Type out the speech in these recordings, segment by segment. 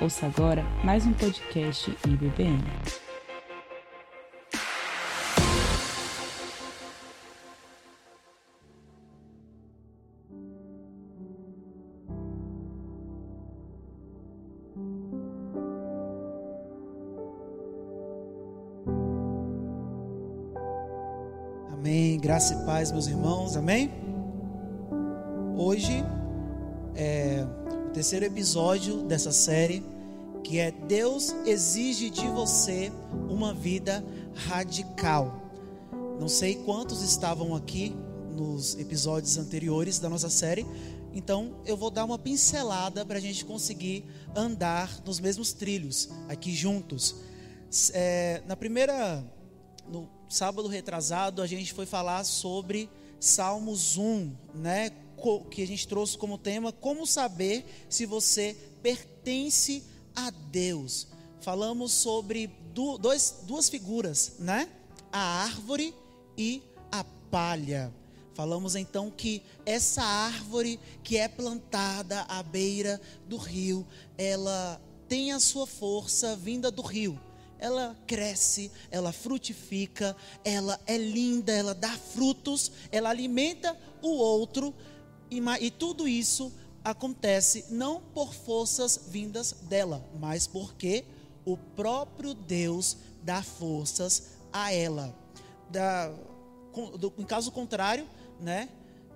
Ouça agora mais um podcast IBBM. Graça e paz, meus irmãos. Amém. Hoje é o terceiro episódio dessa série que é Deus exige de você uma vida radical. Não sei quantos estavam aqui nos episódios anteriores da nossa série, então eu vou dar uma pincelada para a gente conseguir andar nos mesmos trilhos aqui juntos. É, na primeira, no sábado retrasado, a gente foi falar sobre Salmos 1, né? Que a gente trouxe como tema como saber se você pertence a Deus. Falamos sobre dois, duas figuras, né? A árvore e a palha. Falamos então que essa árvore que é plantada à beira do rio, ela tem a sua força vinda do rio. Ela cresce, ela frutifica, ela é linda, ela dá frutos, ela alimenta o outro, e, e tudo isso acontece não por forças vindas dela, mas porque o próprio Deus dá forças a ela. Da, do, em caso contrário, né,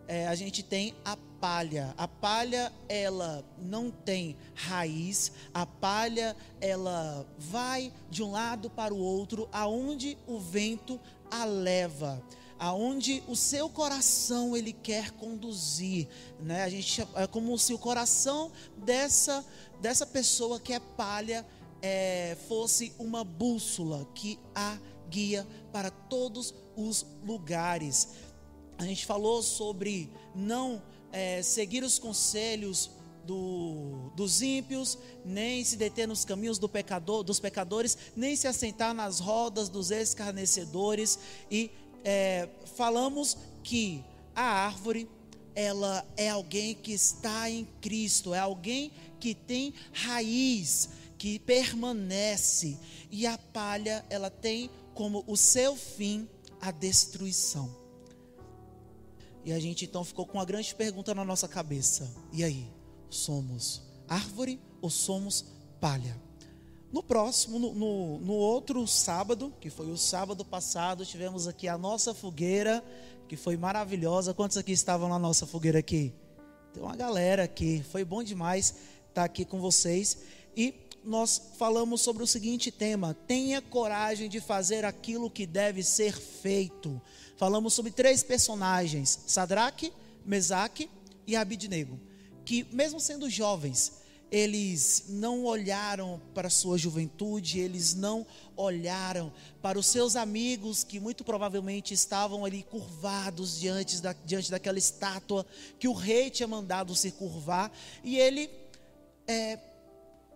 é, a gente tem a palha. A palha ela não tem raiz. A palha ela vai de um lado para o outro, aonde o vento a leva aonde o seu coração ele quer conduzir, né? A gente é como se o coração dessa dessa pessoa que é palha é, fosse uma bússola que a guia para todos os lugares. A gente falou sobre não é, seguir os conselhos do, dos ímpios, nem se deter nos caminhos do pecador, dos pecadores, nem se assentar nas rodas dos escarnecedores e é, falamos que a árvore ela é alguém que está em Cristo, é alguém que tem raiz, que permanece, e a palha ela tem como o seu fim a destruição. E a gente então ficou com uma grande pergunta na nossa cabeça: e aí, somos árvore ou somos palha? No próximo, no, no, no, outro sábado, que foi o sábado passado, tivemos aqui a nossa fogueira, que foi maravilhosa. Quantos aqui estavam na nossa fogueira aqui? Tem uma galera aqui. Foi bom demais estar aqui com vocês. E nós falamos sobre o seguinte tema: tenha coragem de fazer aquilo que deve ser feito. Falamos sobre três personagens: Sadraque, Mesaque e Abidnego, que mesmo sendo jovens, eles não olharam para a sua juventude, eles não olharam para os seus amigos que muito provavelmente estavam ali curvados diante, da, diante daquela estátua que o rei tinha mandado se curvar, e ele é,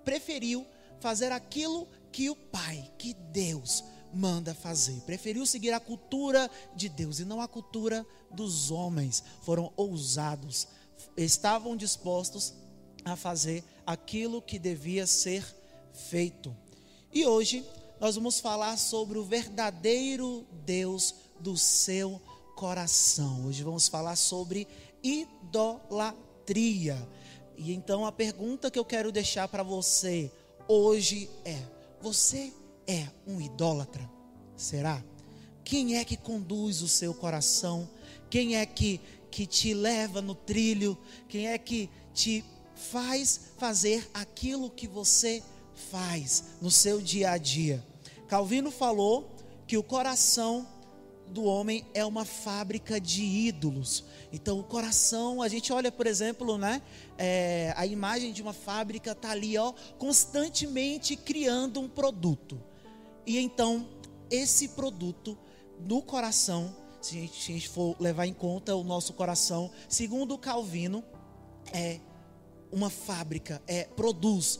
preferiu fazer aquilo que o Pai, que Deus, manda fazer. Preferiu seguir a cultura de Deus e não a cultura dos homens. Foram ousados, estavam dispostos a fazer aquilo que devia ser feito. E hoje nós vamos falar sobre o verdadeiro Deus do seu coração. Hoje vamos falar sobre idolatria. E então a pergunta que eu quero deixar para você hoje é: você é um idólatra? Será? Quem é que conduz o seu coração? Quem é que que te leva no trilho? Quem é que te faz fazer aquilo que você faz no seu dia a dia. Calvino falou que o coração do homem é uma fábrica de ídolos. Então, o coração, a gente olha, por exemplo, né, é, a imagem de uma fábrica está ali, ó, constantemente criando um produto. E então, esse produto no coração, se a gente, se a gente for levar em conta o nosso coração, segundo Calvino, é uma fábrica é, produz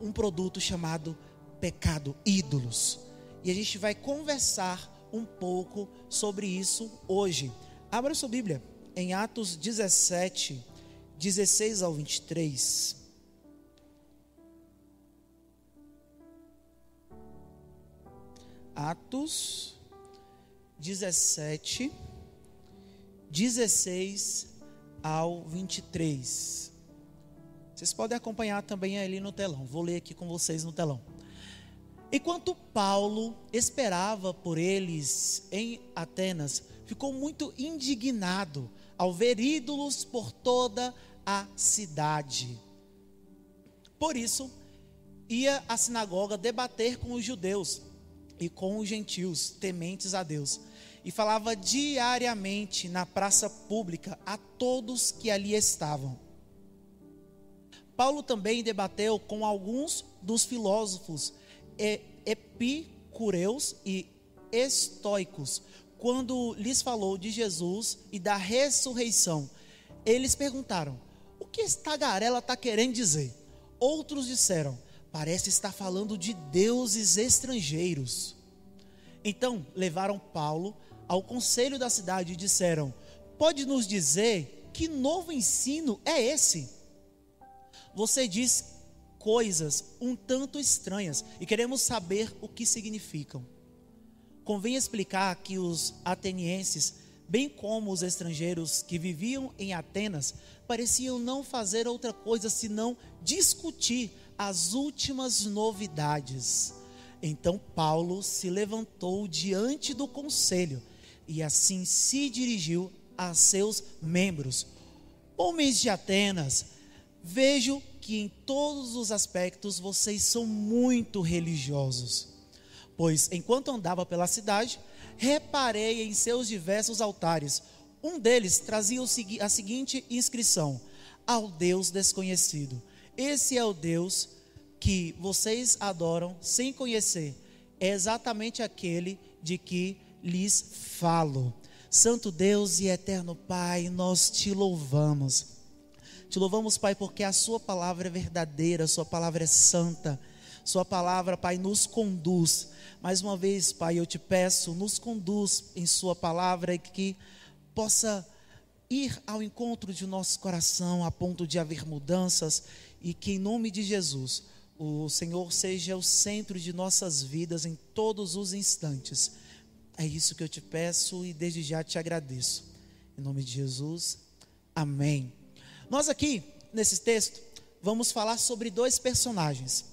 um produto chamado pecado, ídolos. E a gente vai conversar um pouco sobre isso hoje. Abra sua Bíblia em Atos 17, 16 ao 23. Atos 17, 16 ao 23. Vocês podem acompanhar também ali no telão. Vou ler aqui com vocês no telão. Enquanto Paulo esperava por eles em Atenas, ficou muito indignado ao ver ídolos por toda a cidade. Por isso, ia à sinagoga debater com os judeus e com os gentios tementes a Deus, e falava diariamente na praça pública a todos que ali estavam. Paulo também debateu com alguns dos filósofos epicureus e estoicos, quando lhes falou de Jesus e da ressurreição. Eles perguntaram: O que esta tagarela está querendo dizer? Outros disseram: Parece estar falando de deuses estrangeiros. Então levaram Paulo ao conselho da cidade e disseram: Pode nos dizer que novo ensino é esse? Você diz coisas um tanto estranhas e queremos saber o que significam. Convém explicar que os atenienses, bem como os estrangeiros que viviam em Atenas, pareciam não fazer outra coisa senão discutir as últimas novidades. Então Paulo se levantou diante do conselho e assim se dirigiu a seus membros. Homens de Atenas, vejo que em todos os aspectos vocês são muito religiosos. Pois enquanto andava pela cidade, reparei em seus diversos altares. Um deles trazia a seguinte inscrição: Ao Deus desconhecido. Esse é o Deus que vocês adoram sem conhecer. É exatamente aquele de que lhes falo. Santo Deus e eterno Pai, nós te louvamos. Te louvamos, Pai, porque a Sua palavra é verdadeira, a Sua palavra é santa. Sua palavra, Pai, nos conduz. Mais uma vez, Pai, eu te peço, nos conduz em Sua palavra e que possa ir ao encontro de nosso coração a ponto de haver mudanças e que, em nome de Jesus, o Senhor seja o centro de nossas vidas em todos os instantes. É isso que eu te peço e desde já te agradeço. Em nome de Jesus, amém. Nós aqui, nesse texto, vamos falar sobre dois personagens.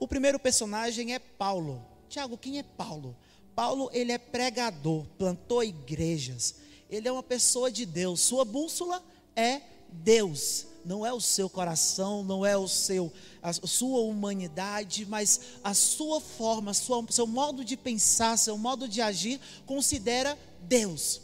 O primeiro personagem é Paulo. Tiago, quem é Paulo? Paulo, ele é pregador, plantou igrejas. Ele é uma pessoa de Deus. Sua bússola é Deus. Não é o seu coração, não é o seu a sua humanidade, mas a sua forma, sua, seu modo de pensar, seu modo de agir considera Deus.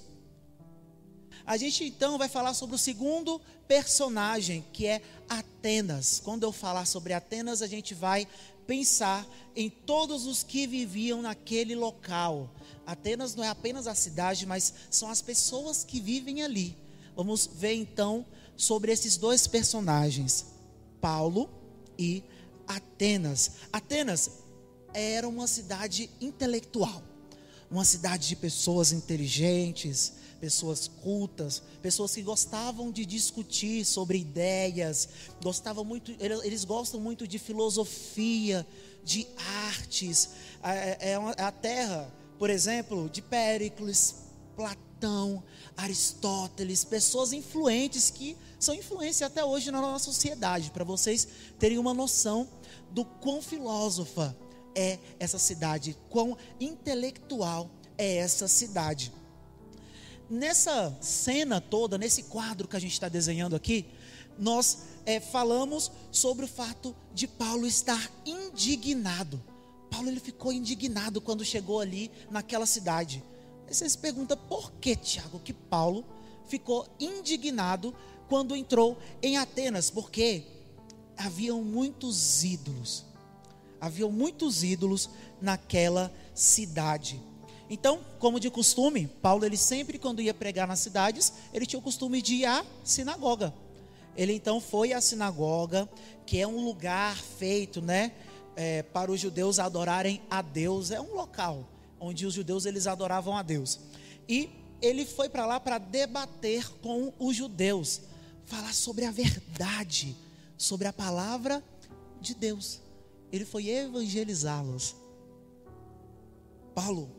A gente então vai falar sobre o segundo personagem, que é Atenas. Quando eu falar sobre Atenas, a gente vai pensar em todos os que viviam naquele local. Atenas não é apenas a cidade, mas são as pessoas que vivem ali. Vamos ver então sobre esses dois personagens, Paulo e Atenas. Atenas era uma cidade intelectual, uma cidade de pessoas inteligentes, pessoas cultas, pessoas que gostavam de discutir sobre ideias, gostavam muito, eles gostam muito de filosofia, de artes. É, é, é a terra, por exemplo, de Péricles, Platão, Aristóteles, pessoas influentes que são influência até hoje na nossa sociedade, para vocês terem uma noção do quão filósofa é essa cidade, quão intelectual é essa cidade. Nessa cena toda, nesse quadro que a gente está desenhando aqui, nós é, falamos sobre o fato de Paulo estar indignado. Paulo ele ficou indignado quando chegou ali naquela cidade. Aí você se pergunta por que, Tiago, que Paulo ficou indignado quando entrou em Atenas? Porque haviam muitos ídolos. Haviam muitos ídolos naquela cidade. Então, como de costume, Paulo ele sempre quando ia pregar nas cidades, ele tinha o costume de ir à sinagoga. Ele então foi à sinagoga, que é um lugar feito, né, é, para os judeus adorarem a Deus. É um local onde os judeus eles adoravam a Deus. E ele foi para lá para debater com os judeus, falar sobre a verdade, sobre a palavra de Deus. Ele foi evangelizá-los. Paulo,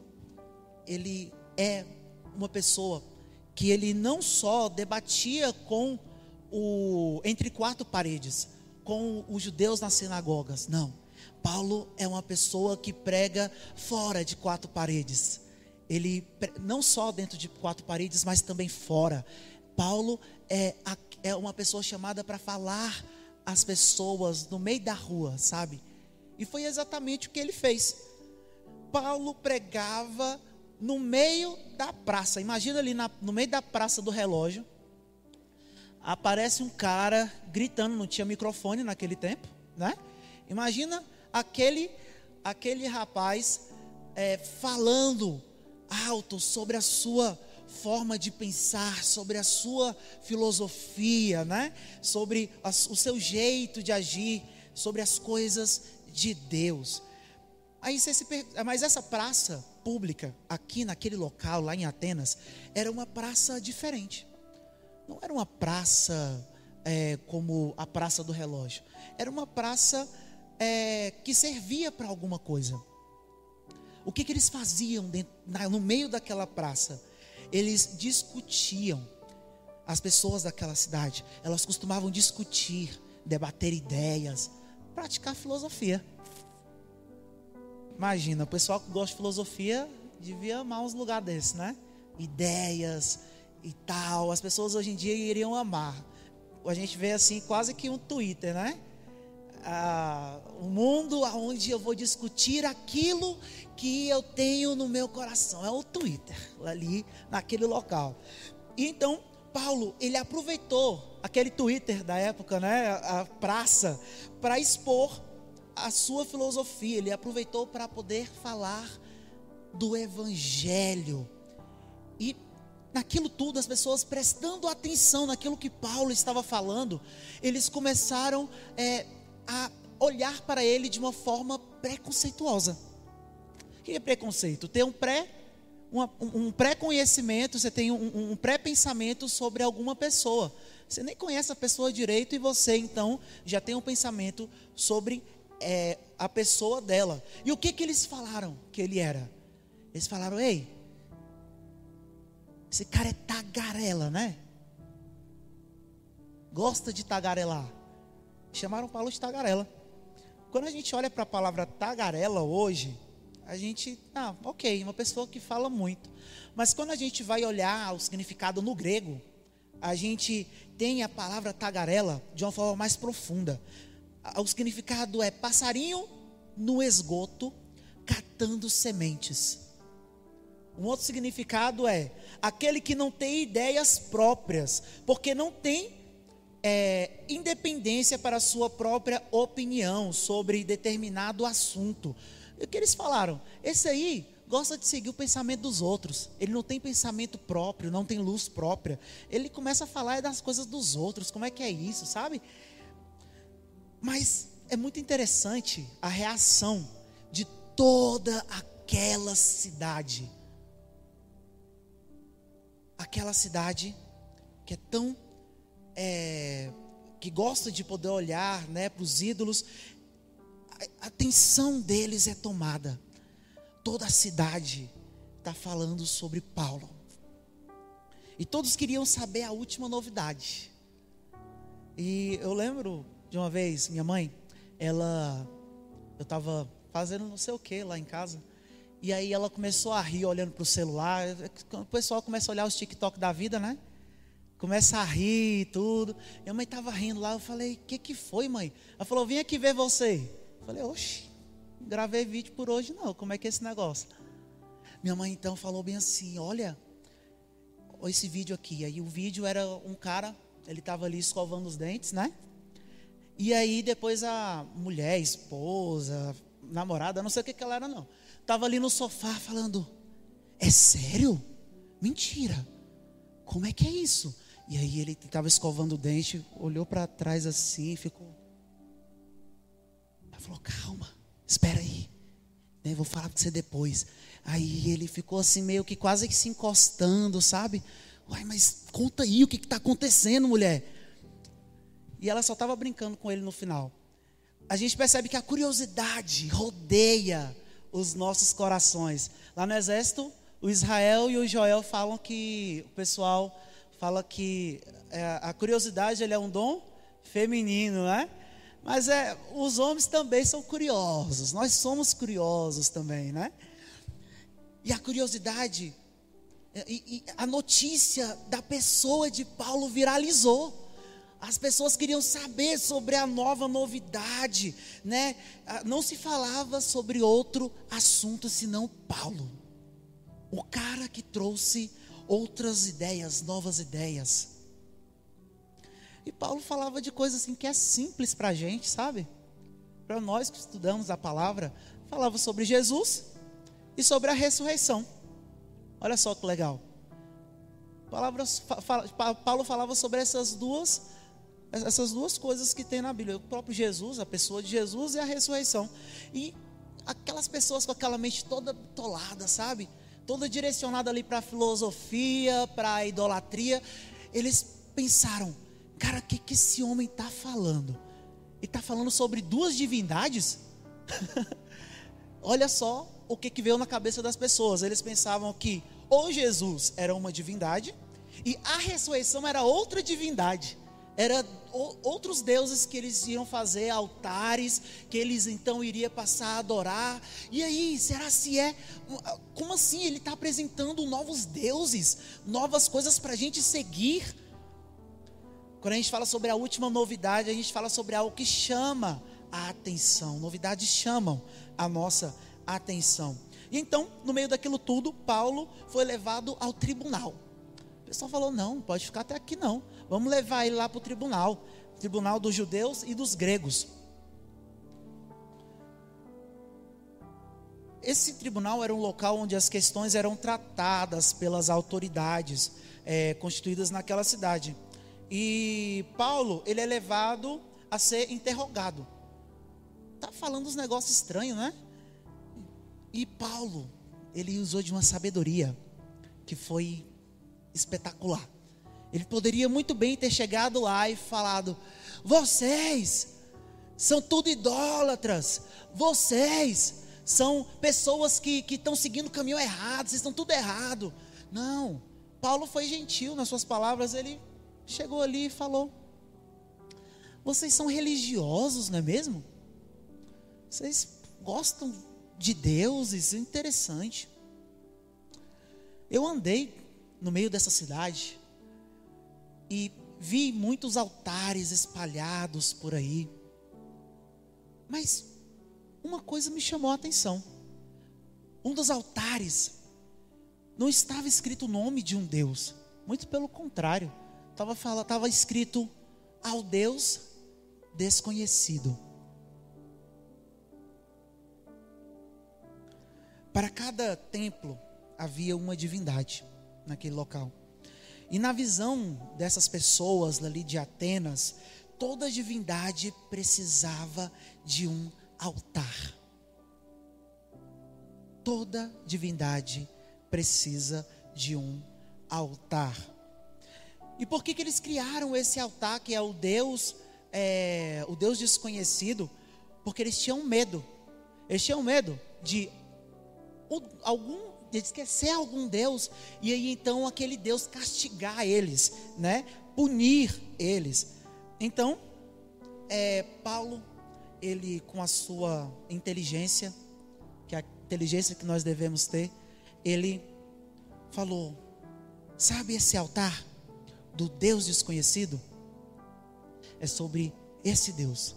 ele é uma pessoa que ele não só debatia com o entre quatro paredes, com os judeus nas sinagogas, não. Paulo é uma pessoa que prega fora de quatro paredes. Ele não só dentro de quatro paredes, mas também fora. Paulo é, é uma pessoa chamada para falar às pessoas no meio da rua, sabe? E foi exatamente o que ele fez. Paulo pregava no meio da praça. Imagina ali na, no meio da praça do relógio. Aparece um cara gritando, não tinha microfone naquele tempo, né? Imagina aquele aquele rapaz é, falando alto sobre a sua forma de pensar, sobre a sua filosofia, né? Sobre a, o seu jeito de agir, sobre as coisas de Deus. Aí você se pergunta, mas essa praça pública aqui naquele local, lá em Atenas, era uma praça diferente. Não era uma praça é, como a praça do relógio. Era uma praça é, que servia para alguma coisa. O que, que eles faziam dentro, no meio daquela praça? Eles discutiam. As pessoas daquela cidade, elas costumavam discutir, debater ideias, praticar filosofia. Imagina, o pessoal que gosta de filosofia devia amar uns lugares desses, né? Ideias e tal. As pessoas hoje em dia iriam amar. A gente vê assim quase que um Twitter, né? Ah, um mundo onde eu vou discutir aquilo que eu tenho no meu coração. É o Twitter, ali naquele local. E então, Paulo, ele aproveitou aquele Twitter da época, né? A praça, para expor a sua filosofia, ele aproveitou para poder falar do Evangelho. E naquilo tudo, as pessoas prestando atenção naquilo que Paulo estava falando, eles começaram é, a olhar para ele de uma forma preconceituosa. O que é preconceito? Ter um pré uma, um pré-conhecimento, você tem um, um pré-pensamento sobre alguma pessoa. Você nem conhece a pessoa direito e você então já tem um pensamento sobre é, a pessoa dela. E o que, que eles falaram que ele era? Eles falaram: Ei, esse cara é tagarela, né? Gosta de tagarelar. Chamaram Paulo de tagarela. Quando a gente olha para a palavra tagarela hoje, a gente, ah, ok, uma pessoa que fala muito. Mas quando a gente vai olhar o significado no grego, a gente tem a palavra tagarela de uma forma mais profunda o significado é passarinho no esgoto catando sementes. Um outro significado é aquele que não tem ideias próprias, porque não tem é, independência para a sua própria opinião sobre determinado assunto. O que eles falaram? Esse aí gosta de seguir o pensamento dos outros. Ele não tem pensamento próprio, não tem luz própria. Ele começa a falar das coisas dos outros. Como é que é isso, sabe? Mas é muito interessante a reação de toda aquela cidade. Aquela cidade que é tão. É, que gosta de poder olhar né, para os ídolos. A atenção deles é tomada. Toda a cidade está falando sobre Paulo. E todos queriam saber a última novidade. E eu lembro de uma vez, minha mãe, ela, eu estava fazendo não sei o que lá em casa, e aí ela começou a rir olhando para o celular. O pessoal começa a olhar os TikTok da vida, né? Começa a rir e tudo. Minha mãe estava rindo lá. Eu falei: O que, que foi, mãe? Ela falou: Vim aqui ver você. Eu falei: Oxe, gravei vídeo por hoje não. Como é que é esse negócio? Minha mãe então falou bem assim: Olha, esse vídeo aqui. Aí o vídeo era um cara, ele estava ali escovando os dentes, né? E aí depois a mulher, esposa, namorada, não sei o que, que ela era não. Tava ali no sofá falando: "É sério? Mentira. Como é que é isso?" E aí ele estava escovando o dente, olhou para trás assim, ficou Ela falou: "Calma, espera aí. Eu vou falar com você depois." Aí ele ficou assim, meio que quase que se encostando, sabe? Uai, mas conta aí o que está acontecendo, mulher. E ela só estava brincando com ele no final. A gente percebe que a curiosidade rodeia os nossos corações. Lá no exército, o Israel e o Joel falam que o pessoal fala que é, a curiosidade ele é um dom feminino, né? Mas é, os homens também são curiosos. Nós somos curiosos também, né? E a curiosidade e, e a notícia da pessoa de Paulo viralizou. As pessoas queriam saber sobre a nova novidade, né? Ah, não se falava sobre outro assunto senão Paulo. O cara que trouxe outras ideias, novas ideias. E Paulo falava de coisas assim que é simples para a gente, sabe? Para nós que estudamos a palavra, falava sobre Jesus e sobre a ressurreição. Olha só que legal. Palavras, Paulo falava sobre essas duas, essas duas coisas que tem na Bíblia: o próprio Jesus, a pessoa de Jesus e a ressurreição. E aquelas pessoas com aquela mente toda tolada, sabe? Toda direcionada ali para filosofia, para idolatria. Eles pensaram: cara, o que, que esse homem está falando? Ele está falando sobre duas divindades? Olha só o que, que veio na cabeça das pessoas. Eles pensavam que ou Jesus era uma divindade e a ressurreição era outra divindade. Era outros deuses que eles iam fazer altares, que eles então iriam passar a adorar. E aí, será se é? Como assim? Ele está apresentando novos deuses, novas coisas para a gente seguir. Quando a gente fala sobre a última novidade, a gente fala sobre algo que chama a atenção. Novidades chamam a nossa atenção. E então, no meio daquilo tudo, Paulo foi levado ao tribunal. Pessoal falou: não, pode ficar até aqui não. Vamos levar ele lá para o tribunal tribunal dos judeus e dos gregos. Esse tribunal era um local onde as questões eram tratadas pelas autoridades é, constituídas naquela cidade. E Paulo, ele é levado a ser interrogado. Tá falando uns negócios estranhos, né? E Paulo, ele usou de uma sabedoria que foi espetacular. Ele poderia muito bem ter chegado lá e falado: vocês são tudo idólatras, vocês são pessoas que estão seguindo o caminho errado, vocês estão tudo errado. Não, Paulo foi gentil nas suas palavras, ele chegou ali e falou: vocês são religiosos, não é mesmo? Vocês gostam de deuses, interessante. Eu andei no meio dessa cidade e vi muitos altares espalhados por aí. Mas uma coisa me chamou a atenção. Um dos altares não estava escrito o nome de um Deus, muito pelo contrário, estava, escrito ao Deus desconhecido. Para cada templo havia uma divindade naquele local. E na visão dessas pessoas ali de Atenas, toda divindade precisava de um altar. Toda divindade precisa de um altar. E por que, que eles criaram esse altar que é o Deus, é, o Deus desconhecido? Porque eles tinham medo. Eles tinham medo de algum de esquecer algum Deus e aí então aquele Deus castigar eles, né? Punir eles. Então, é, Paulo, ele com a sua inteligência, que é a inteligência que nós devemos ter, ele falou: sabe esse altar do Deus desconhecido? É sobre esse Deus,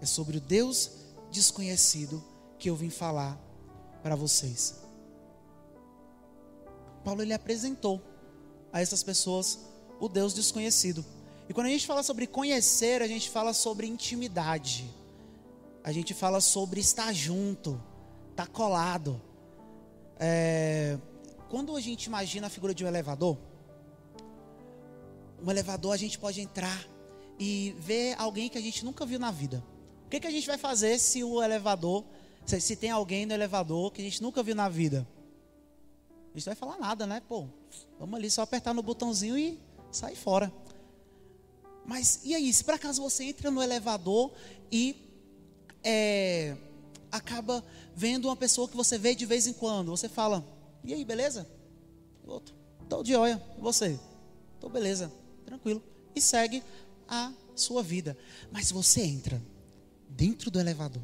é sobre o Deus desconhecido que eu vim falar para vocês. Paulo ele apresentou a essas pessoas o Deus desconhecido. E quando a gente fala sobre conhecer, a gente fala sobre intimidade. A gente fala sobre estar junto, estar tá colado. É, quando a gente imagina a figura de um elevador, um elevador a gente pode entrar e ver alguém que a gente nunca viu na vida. O que, que a gente vai fazer se o elevador se, se tem alguém no elevador que a gente nunca viu na vida, A gente não vai falar nada, né? Pô, vamos ali só apertar no botãozinho e sair fora. Mas e aí, se por acaso você entra no elevador e é, acaba vendo uma pessoa que você vê de vez em quando, você fala, e aí, beleza? Outro, tô de olha, você? Tô beleza, tranquilo. E segue a sua vida. Mas você entra dentro do elevador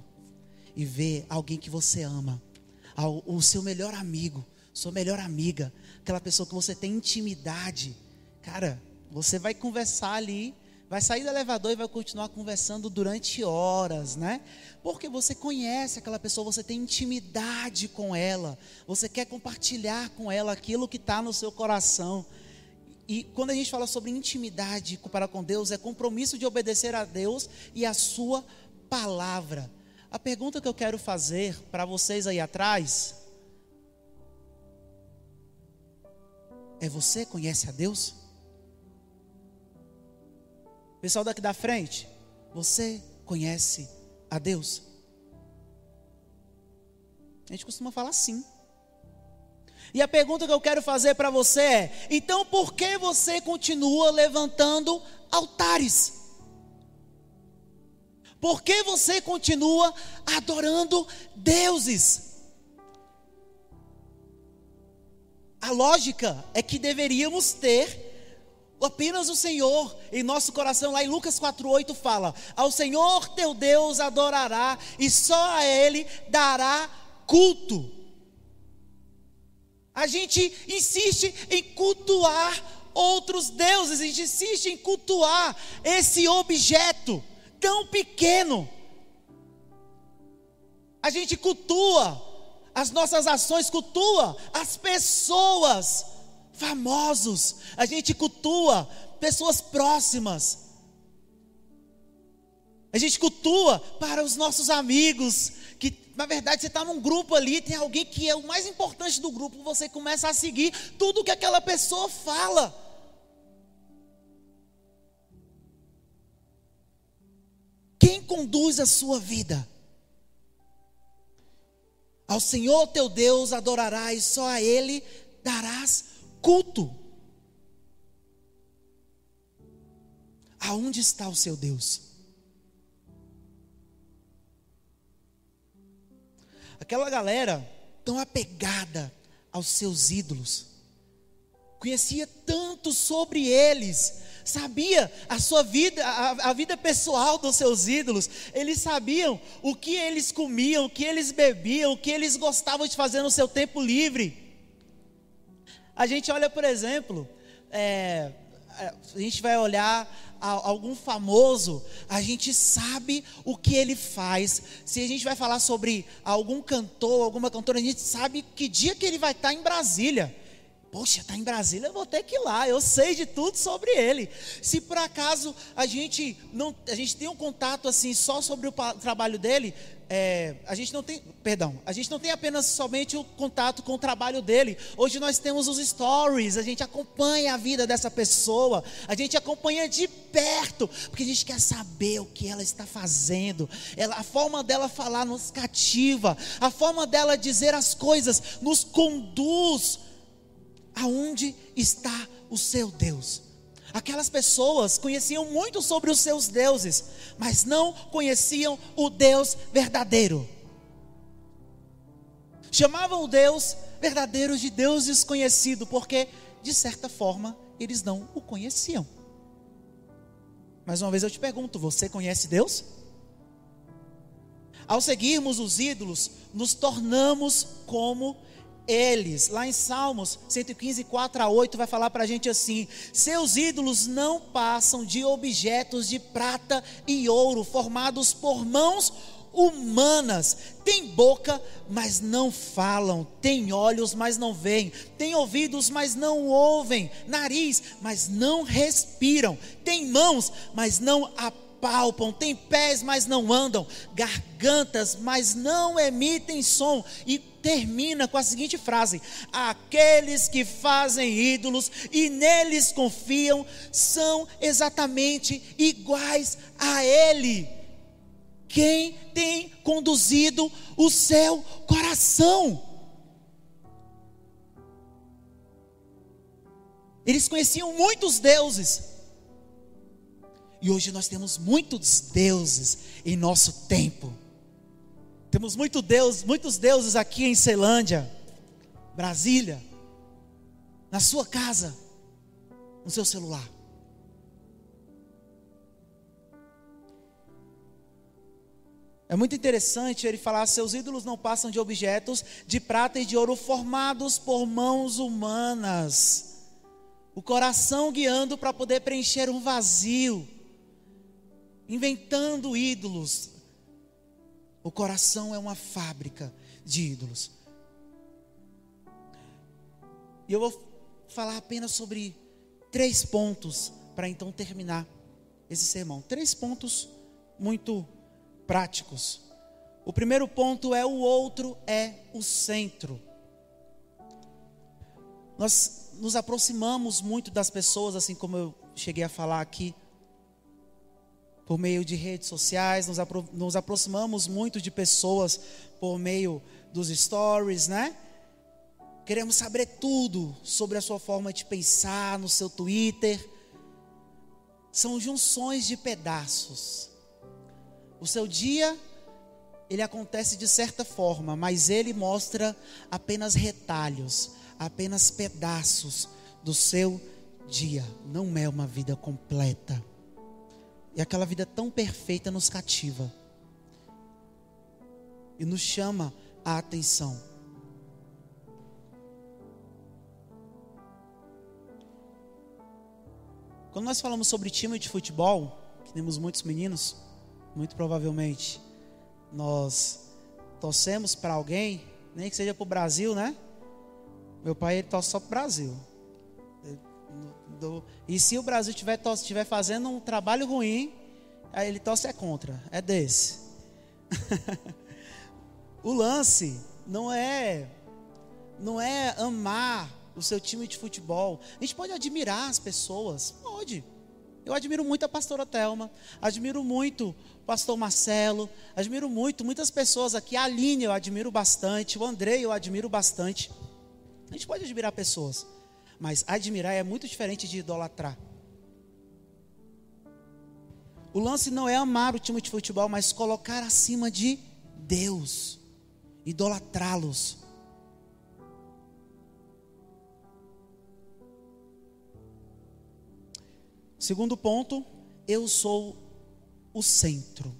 e vê alguém que você ama, o seu melhor amigo, sua melhor amiga, aquela pessoa que você tem intimidade, cara, você vai conversar ali vai sair do elevador e vai continuar conversando durante horas, né? Porque você conhece aquela pessoa, você tem intimidade com ela, você quer compartilhar com ela aquilo que está no seu coração. E quando a gente fala sobre intimidade para com Deus, é compromisso de obedecer a Deus e a Sua palavra. A pergunta que eu quero fazer para vocês aí atrás é: você conhece a Deus? Pessoal daqui da frente, você conhece a Deus? A gente costuma falar sim. E a pergunta que eu quero fazer para você é: então por que você continua levantando altares? Por que você continua adorando deuses? A lógica é que deveríamos ter apenas o Senhor em nosso coração. Lá em Lucas 4:8 fala: "Ao Senhor teu Deus adorará e só a ele dará culto". A gente insiste em cultuar outros deuses, a gente insiste em cultuar esse objeto tão pequeno. A gente cultua as nossas ações, cultua as pessoas famosos, a gente cultua pessoas próximas. A gente cultua para os nossos amigos, que na verdade você está num grupo ali, tem alguém que é o mais importante do grupo, você começa a seguir tudo que aquela pessoa fala. Quem conduz a sua vida? Ao Senhor teu Deus adorarás, só a Ele darás culto. Aonde está o seu Deus? Aquela galera tão apegada aos seus ídolos, conhecia tanto sobre eles, sabia a sua vida, a, a, vida pessoal dos seus ídolos, eles sabiam o que eles comiam, o que eles bebiam, o que eles gostavam de fazer no seu tempo livre. A gente olha, por exemplo, é, a gente vai olhar algum famoso, a gente sabe o que ele faz. Se a gente vai falar sobre algum cantor, alguma cantora, a gente sabe que dia que ele vai estar em Brasília. Poxa, está em Brasília, eu vou ter que ir lá. Eu sei de tudo sobre ele. Se por acaso a gente não, a gente tem um contato assim só sobre o trabalho dele, é, a gente não tem, perdão, a gente não tem apenas somente o contato com o trabalho dele. Hoje nós temos os stories, a gente acompanha a vida dessa pessoa, a gente acompanha de perto, porque a gente quer saber o que ela está fazendo. Ela, a forma dela falar nos cativa, a forma dela dizer as coisas nos conduz aonde está o seu Deus. Aquelas pessoas conheciam muito sobre os seus deuses, mas não conheciam o Deus verdadeiro. Chamavam o Deus verdadeiro de Deus desconhecido, porque, de certa forma, eles não o conheciam. Mais uma vez eu te pergunto: você conhece Deus? Ao seguirmos os ídolos, nos tornamos como eles. Lá em Salmos 115, 4 a 8, vai falar para a gente assim: Seus ídolos não passam de objetos de prata e ouro, formados por mãos humanas. Tem boca, mas não falam. Tem olhos, mas não veem. Tem ouvidos, mas não ouvem. Nariz, mas não respiram. Tem mãos, mas não apalpam. Tem pés, mas não andam. Gargantas, mas não emitem som. E termina com a seguinte frase: Aqueles que fazem ídolos e neles confiam são exatamente iguais a Ele. Quem tem conduzido o seu coração? Eles conheciam muitos deuses. E hoje nós temos muitos deuses em nosso tempo. Temos muito Deus, muitos deuses aqui em Ceilândia, Brasília, na sua casa, no seu celular. É muito interessante ele falar: seus ídolos não passam de objetos de prata e de ouro formados por mãos humanas. O coração guiando para poder preencher um vazio, inventando ídolos. O coração é uma fábrica de ídolos. E eu vou falar apenas sobre três pontos para então terminar esse sermão. Três pontos muito práticos. O primeiro ponto é o outro é o centro. Nós nos aproximamos muito das pessoas, assim como eu cheguei a falar aqui, por meio de redes sociais, nos, apro nos aproximamos muito de pessoas por meio dos stories, né? Queremos saber tudo sobre a sua forma de pensar no seu Twitter. São junções de pedaços. O seu dia, ele acontece de certa forma, mas ele mostra apenas retalhos, apenas pedaços do seu dia. Não é uma vida completa. E aquela vida tão perfeita nos cativa e nos chama a atenção. Quando nós falamos sobre time de futebol, que temos muitos meninos, muito provavelmente nós torcemos para alguém, nem que seja para o Brasil, né? Meu pai ele torce só para o Brasil. E se o Brasil estiver fazendo um trabalho ruim, aí ele torce é contra, é desse. o lance não é não é amar o seu time de futebol. A gente pode admirar as pessoas, pode. Eu admiro muito a pastora Telma, admiro muito o pastor Marcelo, admiro muito muitas pessoas aqui. A Aline eu admiro bastante, o Andrei eu admiro bastante. A gente pode admirar pessoas, mas admirar é muito diferente de idolatrar. O lance não é amar o time de futebol, mas colocar acima de Deus, idolatrá-los. Segundo ponto, eu sou o centro.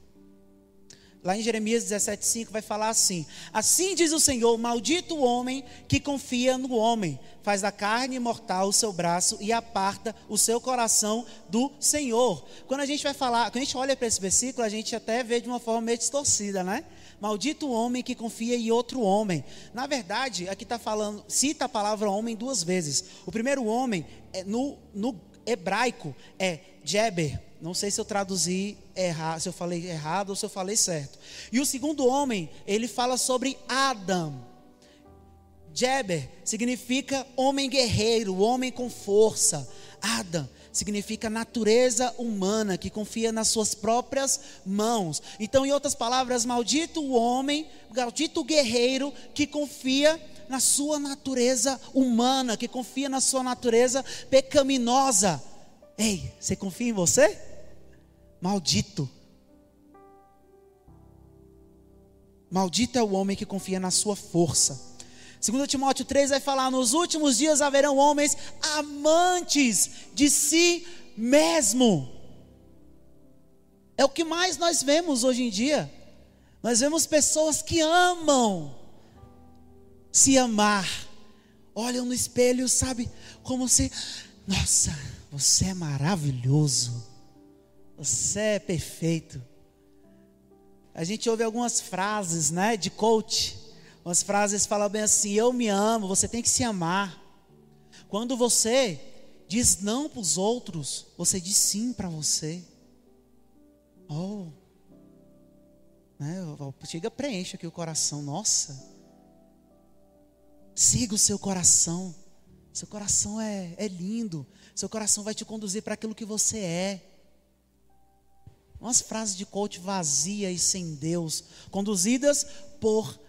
Lá em Jeremias 17,5 vai falar assim: Assim diz o Senhor: Maldito o homem que confia no homem, faz da carne mortal o seu braço e aparta o seu coração do Senhor. Quando a gente vai falar, quando a gente olha para esse versículo, a gente até vê de uma forma meio distorcida, né? Maldito o homem que confia em outro homem. Na verdade, aqui está falando, cita a palavra homem duas vezes. O primeiro homem, é no, no hebraico é Jeber. Não sei se eu traduzi errado, se eu falei errado ou se eu falei certo. E o segundo homem, ele fala sobre Adam. Jeber significa homem guerreiro, homem com força. Adam significa natureza humana que confia nas suas próprias mãos. Então, em outras palavras, maldito o homem, maldito o guerreiro que confia na sua natureza humana, que confia na sua natureza pecaminosa. Ei, você confia em você? Maldito. Maldito é o homem que confia na sua força. Segundo Timóteo 3 vai falar: nos últimos dias haverão homens amantes de si mesmo. É o que mais nós vemos hoje em dia. Nós vemos pessoas que amam se amar. Olham no espelho, sabe? Como se, nossa, você é maravilhoso. Você é perfeito. A gente ouve algumas frases, né, de coach. Umas frases falam bem assim: "Eu me amo, você tem que se amar". Quando você diz não para os outros, você diz sim para você. Oh, né? Chega, preenche aqui o coração. Nossa, Siga o seu coração. Seu coração é, é lindo. Seu coração vai te conduzir para aquilo que você é. Umas frases de coach vazia e sem Deus, conduzidas por,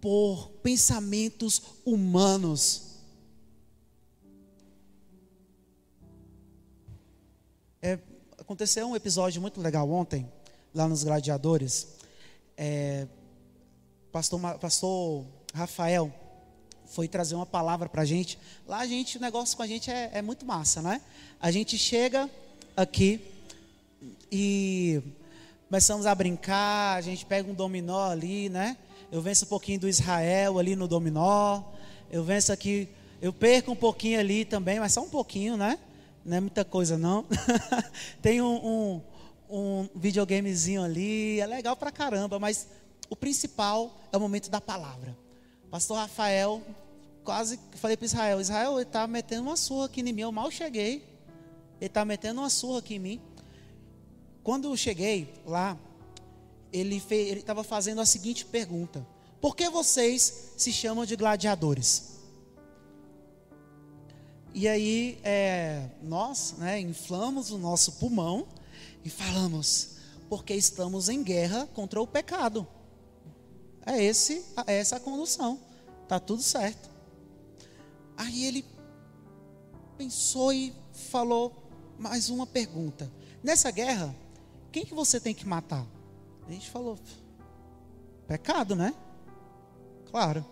por pensamentos humanos. É, aconteceu um episódio muito legal ontem, lá nos Gladiadores. É, pastor, pastor Rafael foi trazer uma palavra para a gente. Lá a gente, o negócio com a gente é, é muito massa, né? A gente chega aqui e começamos a brincar, a gente pega um dominó ali, né? Eu venço um pouquinho do Israel ali no dominó. Eu venço aqui, eu perco um pouquinho ali também, mas só um pouquinho, né? Não é muita coisa não. Tem um, um, um videogamezinho ali, é legal pra caramba, mas o principal é o momento da palavra. Pastor Rafael, quase falei para Israel, Israel, ele está metendo uma surra aqui em mim, eu mal cheguei. Ele está metendo uma surra aqui em mim. Quando eu cheguei lá, ele estava fazendo a seguinte pergunta: Por que vocês se chamam de gladiadores? E aí, é, nós né, inflamos o nosso pulmão e falamos, porque estamos em guerra contra o pecado. É, esse, é essa a condução. Está tudo certo. Aí ele pensou e falou mais uma pergunta. Nessa guerra, quem que você tem que matar? A gente falou, pecado, né? Claro.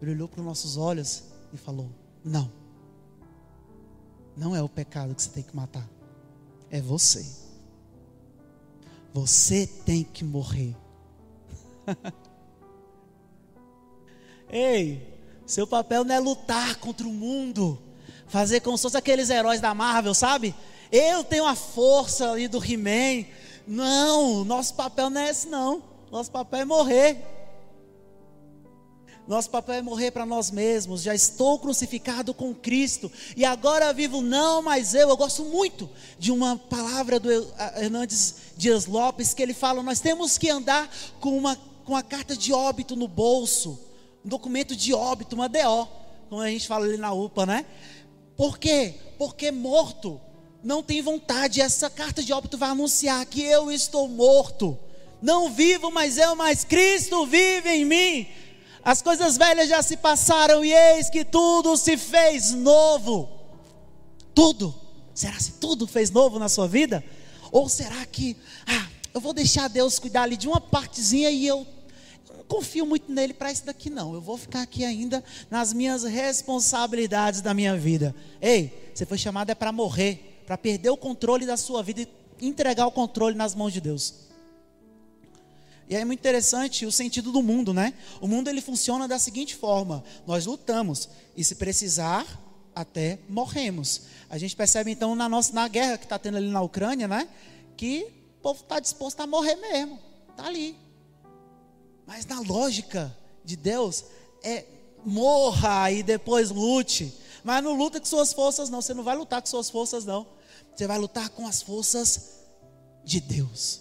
Ele olhou para os nossos olhos e falou: Não. Não é o pecado que você tem que matar. É você. Você tem que morrer. Ei, seu papel não é lutar contra o mundo, fazer como se fosse aqueles heróis da Marvel, sabe? Eu tenho a força ali do He-Man. Não, nosso papel não é esse, não. Nosso papel é morrer. Nosso papel é morrer para nós mesmos. Já estou crucificado com Cristo e agora vivo não mais eu. Eu gosto muito de uma palavra do Hernandes Dias Lopes que ele fala: nós temos que andar com uma, com a carta de óbito no bolso, um documento de óbito, uma DO, como a gente fala ali na UPA, né? Por quê? Porque morto não tem vontade. Essa carta de óbito vai anunciar que eu estou morto. Não vivo mais eu, mas Cristo vive em mim. As coisas velhas já se passaram e eis que tudo se fez novo. Tudo. Será que tudo fez novo na sua vida? Ou será que, ah, eu vou deixar Deus cuidar ali de uma partezinha e eu, eu não confio muito nele para isso daqui não. Eu vou ficar aqui ainda nas minhas responsabilidades da minha vida. Ei, você foi chamado é para morrer, para perder o controle da sua vida e entregar o controle nas mãos de Deus. E é muito interessante o sentido do mundo, né? O mundo ele funciona da seguinte forma: nós lutamos e se precisar até morremos. A gente percebe então na nossa na guerra que está tendo ali na Ucrânia, né? Que o povo está disposto a morrer mesmo, está ali. Mas na lógica de Deus é morra e depois lute. Mas não luta com suas forças, não. Você não vai lutar com suas forças, não. Você vai lutar com as forças de Deus.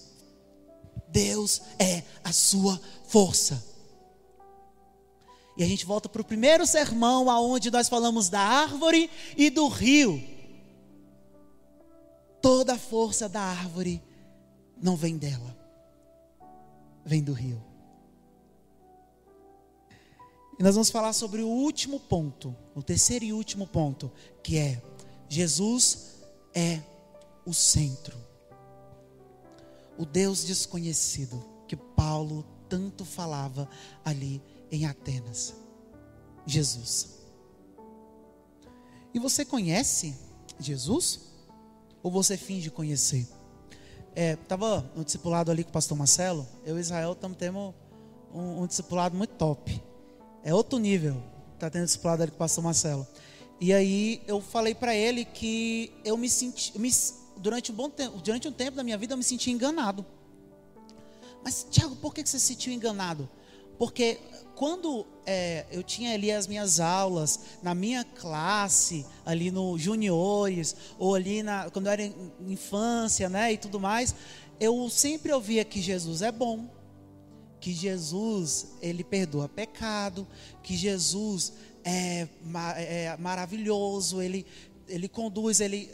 Deus é a sua força. E a gente volta para o primeiro sermão, aonde nós falamos da árvore e do rio. Toda a força da árvore não vem dela, vem do rio. E nós vamos falar sobre o último ponto, o terceiro e último ponto, que é Jesus é o centro o Deus desconhecido que Paulo tanto falava ali em Atenas. Jesus. E você conhece Jesus? Ou você finge conhecer? É, tava no discipulado ali com o pastor Marcelo, eu e Israel estamos tendo um, um, discipulado muito top. É outro nível. Tá tendo discipulado ali com o pastor Marcelo. E aí eu falei para ele que eu me senti, me, durante um bom tempo, durante um tempo da minha vida eu me senti enganado. Mas Tiago, por que você se sentiu enganado? Porque quando é, eu tinha ali as minhas aulas na minha classe, ali no juniores, ou ali na, quando eu era infância, né, e tudo mais, eu sempre ouvia que Jesus é bom, que Jesus ele perdoa pecado, que Jesus é, é maravilhoso, ele ele conduz, ele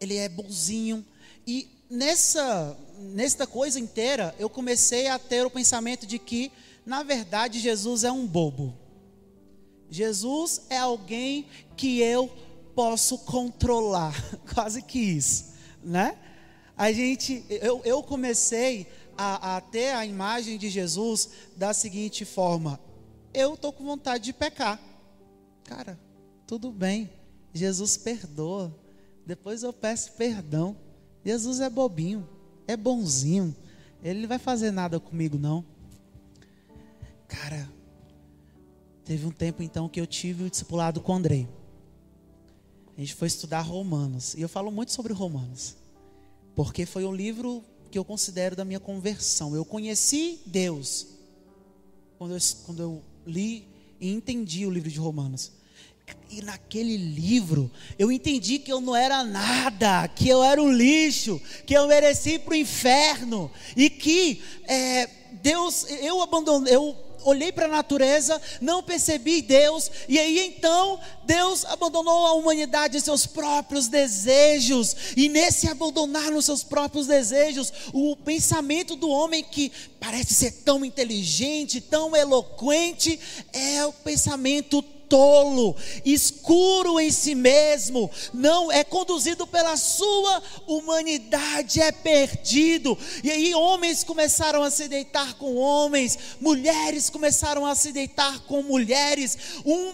ele é bonzinho. E nessa, nesta coisa inteira, eu comecei a ter o pensamento de que, na verdade, Jesus é um bobo. Jesus é alguém que eu posso controlar, quase que isso, né? A gente, eu, eu comecei a, a ter a imagem de Jesus da seguinte forma: eu tô com vontade de pecar, cara, tudo bem, Jesus perdoa, depois eu peço perdão. Jesus é bobinho, é bonzinho, ele não vai fazer nada comigo não. Cara, teve um tempo então que eu tive o discipulado com Andrei. A gente foi estudar Romanos. E eu falo muito sobre Romanos. Porque foi o livro que eu considero da minha conversão. Eu conheci Deus quando eu, quando eu li e entendi o livro de Romanos. E naquele livro eu entendi que eu não era nada, que eu era um lixo, que eu mereci para o inferno e que é, Deus, eu abandonei, eu olhei para a natureza, não percebi Deus, e aí então Deus abandonou a humanidade seus próprios desejos, e nesse abandonar nos seus próprios desejos, o pensamento do homem que parece ser tão inteligente, tão eloquente, é o pensamento tolo, escuro em si mesmo, não é conduzido pela sua humanidade, é perdido. E aí homens começaram a se deitar com homens, mulheres começaram a se deitar com mulheres. Um,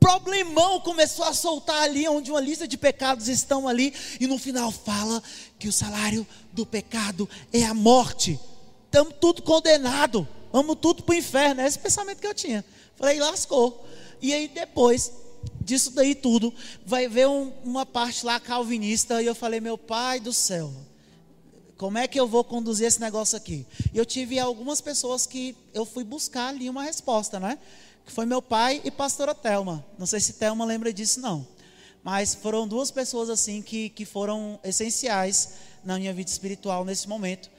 problemão começou a soltar ali, onde uma lista de pecados estão ali, e no final fala que o salário do pecado é a morte. Estamos tudo condenado, vamos tudo para o inferno. É esse pensamento que eu tinha. Falei, lascou. E aí depois disso daí tudo, vai ver um, uma parte lá calvinista, e eu falei, meu pai do céu, como é que eu vou conduzir esse negócio aqui? E eu tive algumas pessoas que eu fui buscar ali uma resposta, né? Que foi meu pai e pastora Telma. Não sei se Telma lembra disso, não. Mas foram duas pessoas assim que, que foram essenciais na minha vida espiritual nesse momento.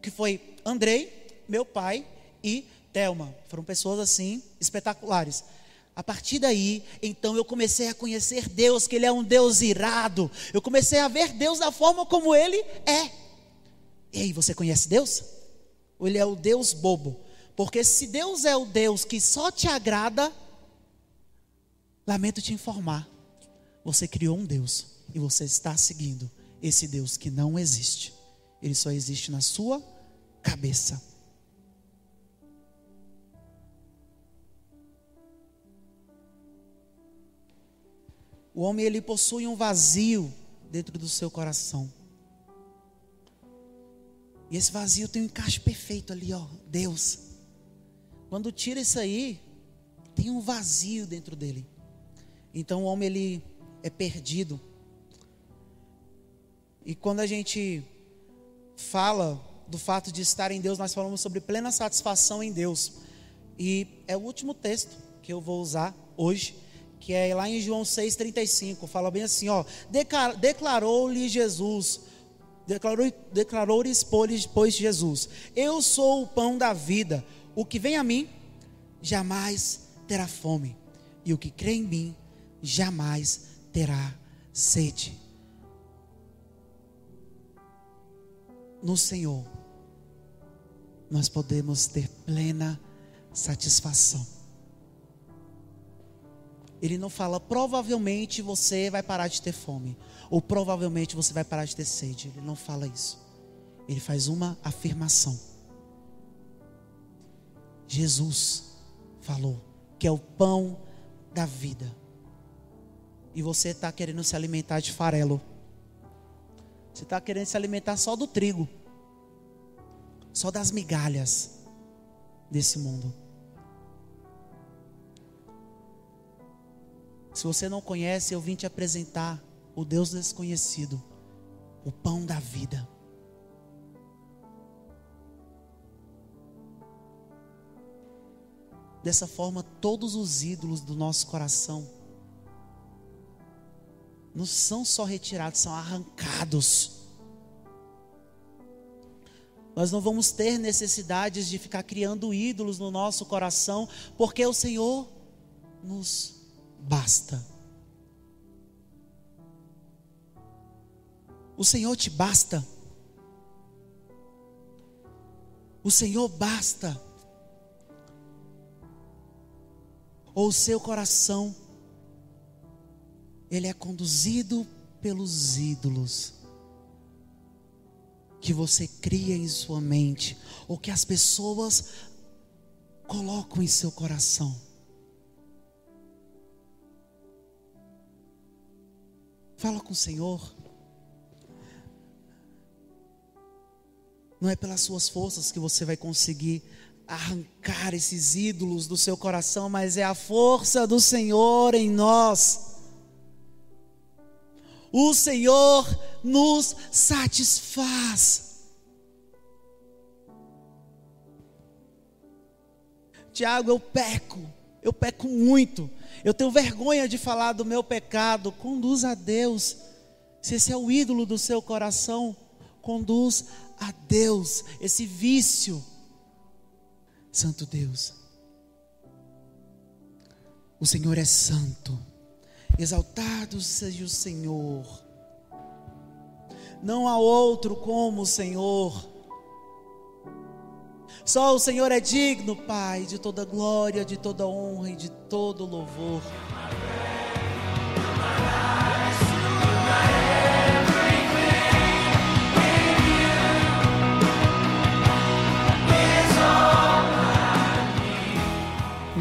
Que foi Andrei, meu pai, e Telma. Foram pessoas assim espetaculares. A partir daí, então eu comecei a conhecer Deus, que Ele é um Deus irado. Eu comecei a ver Deus da forma como Ele é. E aí, você conhece Deus? Ou Ele é o Deus bobo? Porque se Deus é o Deus que só te agrada, lamento te informar, você criou um Deus e você está seguindo esse Deus que não existe. Ele só existe na sua cabeça. O homem ele possui um vazio dentro do seu coração. E esse vazio tem um encaixe perfeito ali, ó, Deus. Quando tira isso aí, tem um vazio dentro dele. Então o homem ele é perdido. E quando a gente fala do fato de estar em Deus, nós falamos sobre plena satisfação em Deus. E é o último texto que eu vou usar hoje que é lá em João 6,35, fala bem assim, ó, declarou-lhe Jesus, declarou-lhes, declarou pois Jesus, eu sou o pão da vida, o que vem a mim, jamais terá fome, e o que crê em mim, jamais terá sede. No Senhor, nós podemos ter plena satisfação. Ele não fala provavelmente você vai parar de ter fome, ou provavelmente você vai parar de ter sede. Ele não fala isso. Ele faz uma afirmação. Jesus falou que é o pão da vida. E você está querendo se alimentar de farelo. Você está querendo se alimentar só do trigo, só das migalhas desse mundo. Se você não conhece, eu vim te apresentar o Deus desconhecido, o pão da vida. Dessa forma, todos os ídolos do nosso coração não são só retirados, são arrancados. Nós não vamos ter necessidades de ficar criando ídolos no nosso coração, porque o Senhor nos basta. O Senhor te basta. O Senhor basta. Ou o seu coração, ele é conduzido pelos ídolos. que você cria em sua mente, ou que as pessoas colocam em seu coração. Fala com o Senhor. Não é pelas suas forças que você vai conseguir arrancar esses ídolos do seu coração, mas é a força do Senhor em nós. O Senhor nos satisfaz. Tiago, eu peco, eu peco muito, eu tenho vergonha de falar do meu pecado. Conduz a Deus, se esse é o ídolo do seu coração, conduz a Deus, esse vício. Santo Deus, o Senhor é santo, exaltado seja o Senhor, não há outro como o Senhor, só o Senhor é digno, Pai, de toda glória, de toda honra e de todo louvor.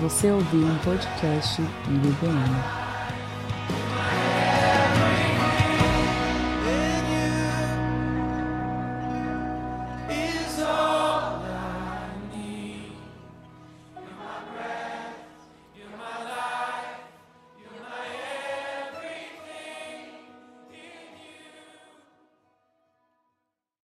Você ouviu um podcast IBBM.